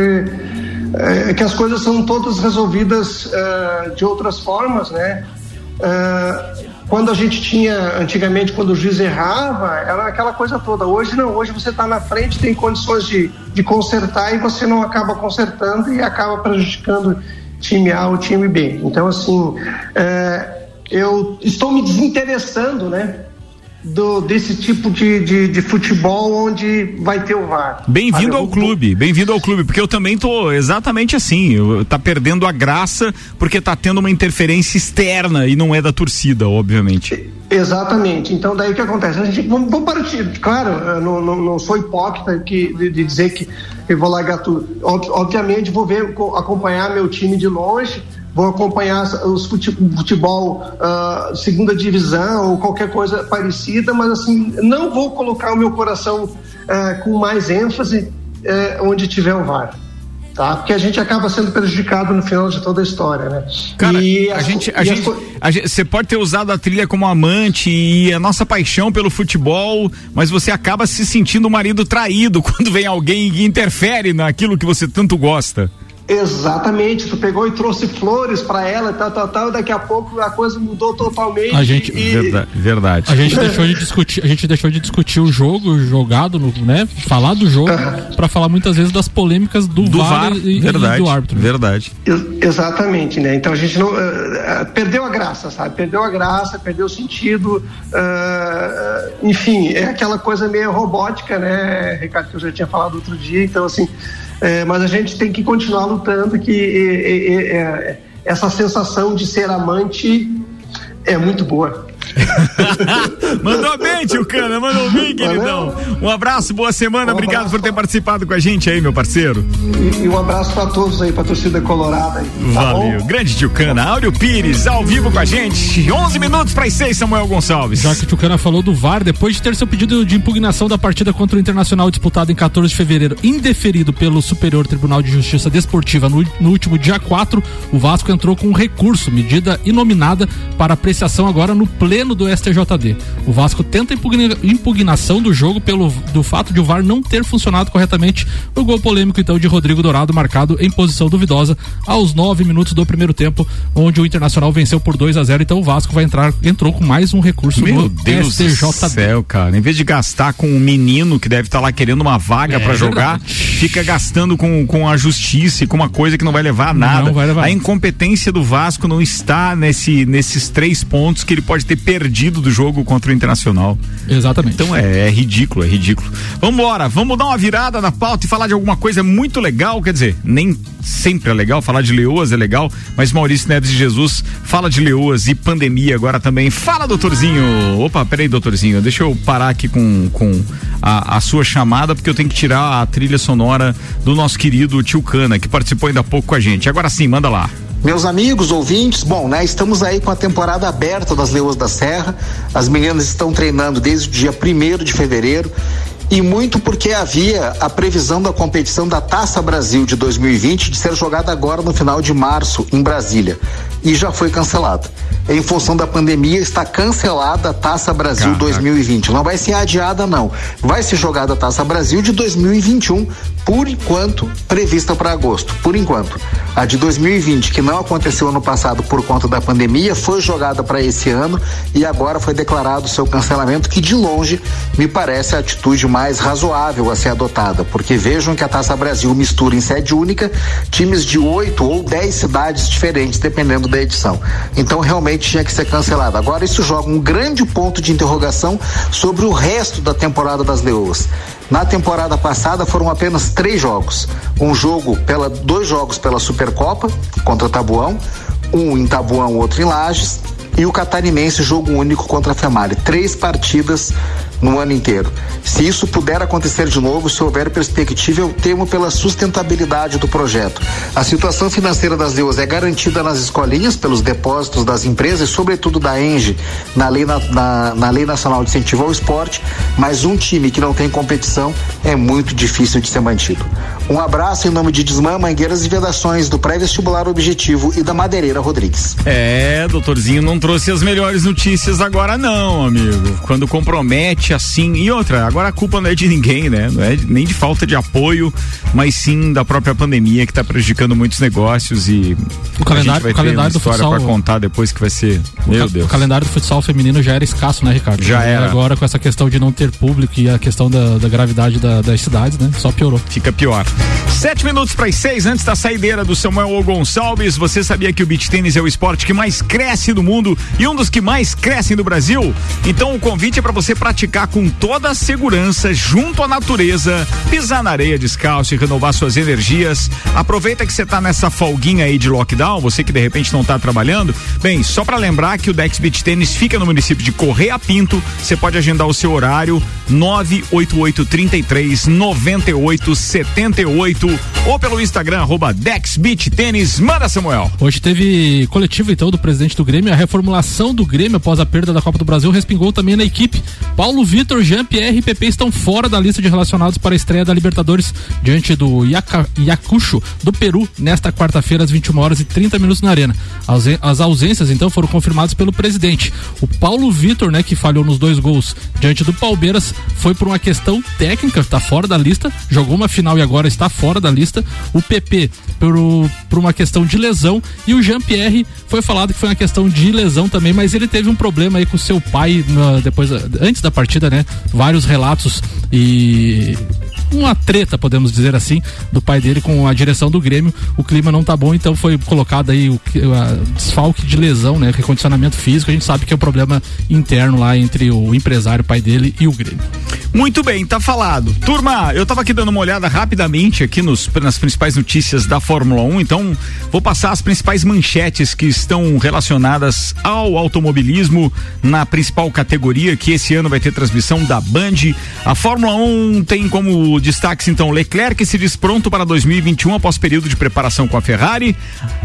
S14: é, que as coisas são todas resolvidas uh, de outras formas, né? Uh, quando a gente tinha, antigamente, quando o juiz errava, era aquela coisa toda. Hoje não, hoje você está na frente, tem condições de, de consertar e você não acaba consertando e acaba prejudicando time A ou time B. Então, assim, é, eu estou me desinteressando, né? Do, desse tipo de, de, de, futebol onde vai ter o VAR.
S1: Bem-vindo ao clube, bem-vindo ao clube, porque eu também tô exatamente assim, eu, tá perdendo a graça porque tá tendo uma interferência externa e não é da torcida, obviamente.
S14: Exatamente, então daí o que acontece? A gente, vamos, vamos partir, claro, não, não, não, sou hipócrita que, de, de dizer que eu vou largar tudo, obviamente vou ver, acompanhar meu time de longe, vou acompanhar os futebol uh, segunda divisão ou qualquer coisa parecida, mas assim não vou colocar o meu coração uh, com mais ênfase uh, onde tiver o VAR. Tá? Porque a gente acaba sendo prejudicado no final de toda a história, né?
S1: Cara, e a, as, gente, a, gente, a gente, você pode ter usado a trilha como amante e a nossa paixão pelo futebol, mas você acaba se sentindo um marido traído quando vem alguém que interfere naquilo que você tanto gosta.
S14: Exatamente, tu pegou e trouxe flores para ela, tal, tal, tal, e daqui a pouco a coisa mudou totalmente.
S2: A gente,
S14: e...
S1: verdade, verdade,
S2: A gente deixou de discutir, a gente deixou de discutir o jogo jogado, no, né? Falar do jogo para falar muitas vezes das polêmicas do,
S1: do
S2: VAR,
S1: VAR e, verdade, e do árbitro. Verdade.
S14: exatamente, né? Então a gente não uh, perdeu a graça, sabe? Perdeu a graça, perdeu o sentido. Uh, enfim, é aquela coisa meio robótica, né, Ricardo, que eu já tinha falado outro dia. Então assim é, mas a gente tem que continuar lutando que é, essa sensação de ser amante é muito boa.
S1: mandou bem, tio Cana, mandou bem, queridão. Um abraço, boa semana, um obrigado por ter participado com a gente aí, meu parceiro.
S14: E, e um abraço para todos aí, pra torcida colorada. Aí,
S1: tá Valeu, bom? grande tio Cana. Áureo Pires, ao vivo com a gente. 11 minutos para as 6, Samuel Gonçalves.
S2: Já que o tio Cana falou do VAR, depois de ter seu pedido de impugnação da partida contra o Internacional disputado em 14 de fevereiro, indeferido pelo Superior Tribunal de Justiça Desportiva no, no último dia 4, o Vasco entrou com um recurso, medida inominada para apreciação agora no pleno do STJD. O Vasco tenta impugnação do jogo pelo do fato de o VAR não ter funcionado corretamente no gol polêmico então de Rodrigo Dourado marcado em posição duvidosa aos nove minutos do primeiro tempo, onde o Internacional venceu por 2 a 0 Então o Vasco vai entrar entrou com mais um recurso
S1: Meu no Deus STJD. do céu, cara. Em vez de gastar com um menino que deve estar tá lá querendo uma vaga é, para jogar, verdade. fica gastando com, com a justiça e com uma coisa que não vai levar a nada. Não vai levar. A incompetência do Vasco não está nesse, nesses três pontos que ele pode ter perdido do jogo contra o Internacional.
S2: Exatamente.
S1: Então é, é ridículo, é ridículo. Vamos embora, vamos dar uma virada na pauta e falar de alguma coisa muito legal, quer dizer, nem sempre é legal, falar de leoas é legal, mas Maurício Neves de Jesus fala de leoas e pandemia agora também. Fala, doutorzinho! Opa, peraí, doutorzinho, deixa eu parar aqui com, com a, a sua chamada, porque eu tenho que tirar a trilha sonora do nosso querido Tio Cana, que participou ainda há pouco com a gente. Agora sim, manda lá.
S5: Meus amigos, ouvintes, bom, né? Estamos aí com a temporada aberta das Leoas da Serra. As meninas estão treinando desde o dia primeiro de fevereiro e muito porque havia a previsão da competição da Taça Brasil de 2020 de ser jogada agora no final de março em Brasília e já foi cancelada. Em função da pandemia, está cancelada a Taça Brasil Caraca. 2020. Não vai ser adiada, não. Vai ser jogada a Taça Brasil de 2021, por enquanto, prevista para agosto. Por enquanto. A de 2020, que não aconteceu ano passado por conta da pandemia, foi jogada para esse ano e agora foi declarado seu cancelamento, que de longe me parece a atitude mais razoável a ser adotada. Porque vejam que a Taça Brasil mistura em sede única times de oito ou dez cidades diferentes, dependendo da edição. Então realmente tinha que ser cancelado. Agora isso joga um grande ponto de interrogação sobre o resto da temporada das Leoas. Na temporada passada foram apenas três jogos. Um jogo pela dois jogos pela Supercopa contra Tabuão, um em Tabuão, outro em Lages, e o Catarinense jogo único contra a Female. Três partidas no ano inteiro. Se isso puder acontecer de novo, se houver perspectiva, eu temo pela sustentabilidade do projeto. A situação financeira das Leoas é garantida nas escolinhas, pelos depósitos das empresas sobretudo, da ENGE, na lei, na, na, na lei Nacional de Incentivo ao Esporte, mas um time que não tem competição é muito difícil de ser mantido. Um abraço em nome de Desmã, Mangueiras e Vedações, do Pré-Vestibular Objetivo e da Madeireira Rodrigues.
S1: É, doutorzinho não trouxe as melhores notícias agora não, amigo. Quando compromete assim, e outra, agora a culpa não é de ninguém, né? Não é nem de falta de apoio, mas sim da própria pandemia que está prejudicando muitos negócios e
S2: o calendário,
S1: vai
S2: o calendário
S1: ter uma história para contar depois que vai ser, meu Deus.
S2: O calendário do futsal feminino já era escasso, né, Ricardo?
S1: Já era.
S2: Agora com essa questão de não ter público e a questão da, da gravidade da, das cidades, né? Só piorou.
S1: Fica pior. Sete minutos para as seis antes da saideira do Samuel Gonçalves. Você sabia que o beach tênis é o esporte que mais cresce no mundo e um dos que mais crescem no Brasil? Então o convite é para você praticar com toda a segurança junto à natureza, pisar na areia descalço e renovar suas energias. Aproveita que você tá nessa folguinha aí de lockdown, você que de repente não tá trabalhando. Bem, só para lembrar que o Dex Beach Tênis fica no município de Correia Pinto. Você pode agendar o seu horário 988 33 98 78 ou pelo Instagram arroba Tênis. Manda Samuel.
S2: Hoje teve coletivo então do presidente do Grêmio, a reformulação do Grêmio após a perda da Copa do Brasil respingou também na equipe. Paulo Vitor, Jean Pierre e PP estão fora da lista de relacionados para a estreia da Libertadores diante do Yaca, Yacucho do Peru nesta quarta-feira às 21 horas e 30 minutos na Arena. As ausências então foram confirmadas pelo presidente. O Paulo Vitor, né, que falhou nos dois gols diante do Palmeiras, foi por uma questão técnica, está fora da lista, jogou uma final e agora está fora da lista. O PP por, por uma questão de lesão e o Jean Pierre foi falado que foi uma questão de lesão também, mas ele teve um problema aí com seu pai na, depois antes da partida, né? Vários relatos e uma treta, podemos dizer assim, do pai dele com a direção do Grêmio. O clima não tá bom, então foi colocado aí o desfalque de lesão, né? Recondicionamento físico. A gente sabe que é um problema interno lá entre o empresário, pai dele e o Grêmio.
S1: Muito bem, tá falado. Turma, eu tava aqui dando uma olhada rapidamente aqui nos, nas principais notícias da Fórmula 1, então vou passar as principais manchetes que estão relacionadas ao automobilismo na principal categoria, que esse ano vai ter transmissão da Band. A Fórmula 1 tem como destaques, então, Leclerc se diz pronto para 2021 após período de preparação com a Ferrari.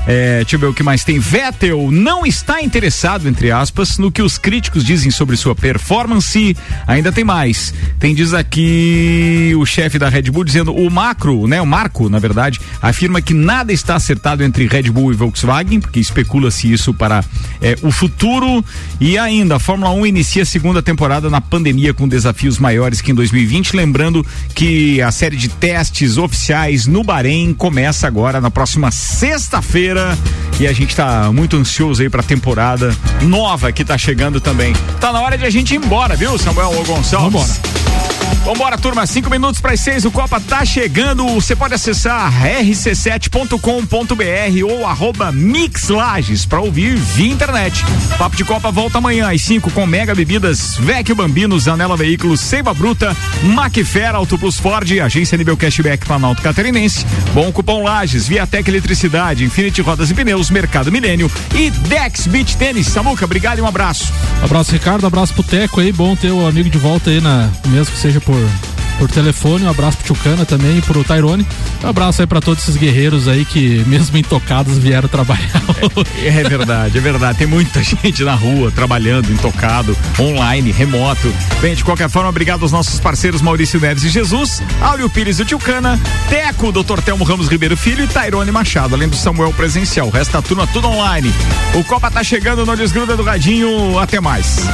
S1: É, deixa eu ver o que mais tem. Vettel não está interessado, entre aspas, no que os críticos dizem sobre sua performance. Ainda tem mais. Tem diz aqui o chefe da Red Bull dizendo o macro, né? O Marco, na verdade, afirma que nada está acertado entre Red Bull e Volkswagen, porque especula-se isso para é, o futuro. E ainda, a Fórmula 1 inicia a segunda temporada na pandemia com desafios maiores que em 2020. Lembrando que a série de testes oficiais no Bahrein começa agora na próxima sexta-feira e a gente está muito ansioso aí para a temporada nova que está chegando também. Tá na hora de a gente ir embora, viu, Samuel Gonçalves?
S2: Vambora.
S1: Vambora, turma, cinco minutos para as seis, o Copa tá chegando. Você pode acessar rc7.com.br ou arroba Mixlages para ouvir via internet. Papo de Copa volta amanhã às 5 com Mega Bebidas, Vecchio Bambino, Zanela Veículos, Seiva Bruta, Macfer, Auto Plus Ford, Agência Nível Cashback Planalto Catarinense, Bom Cupom Lages, Viatec Eletricidade, Infinity Rodas e Pneus, Mercado Milênio e Dex Beach Tênis. Samuca, obrigado e um abraço.
S2: Abraço, Ricardo, abraço pro Teco aí, bom ter o amigo de volta aí, na, mesmo que seja por por telefone. Um abraço pro Tchucana também e pro Tairone. Um abraço aí pra todos esses guerreiros aí que, mesmo intocados, vieram trabalhar.
S1: É, é verdade, é verdade. Tem muita gente na rua trabalhando, intocado, online, remoto. Bem, de qualquer forma, obrigado aos nossos parceiros Maurício Neves e Jesus, Áureo Pires do Tchucana, Teco, Dr. Telmo Ramos Ribeiro Filho e Tairone Machado, além do Samuel presencial. O resto da turma tudo online. O Copa tá chegando, não desgruda do radinho. Até mais.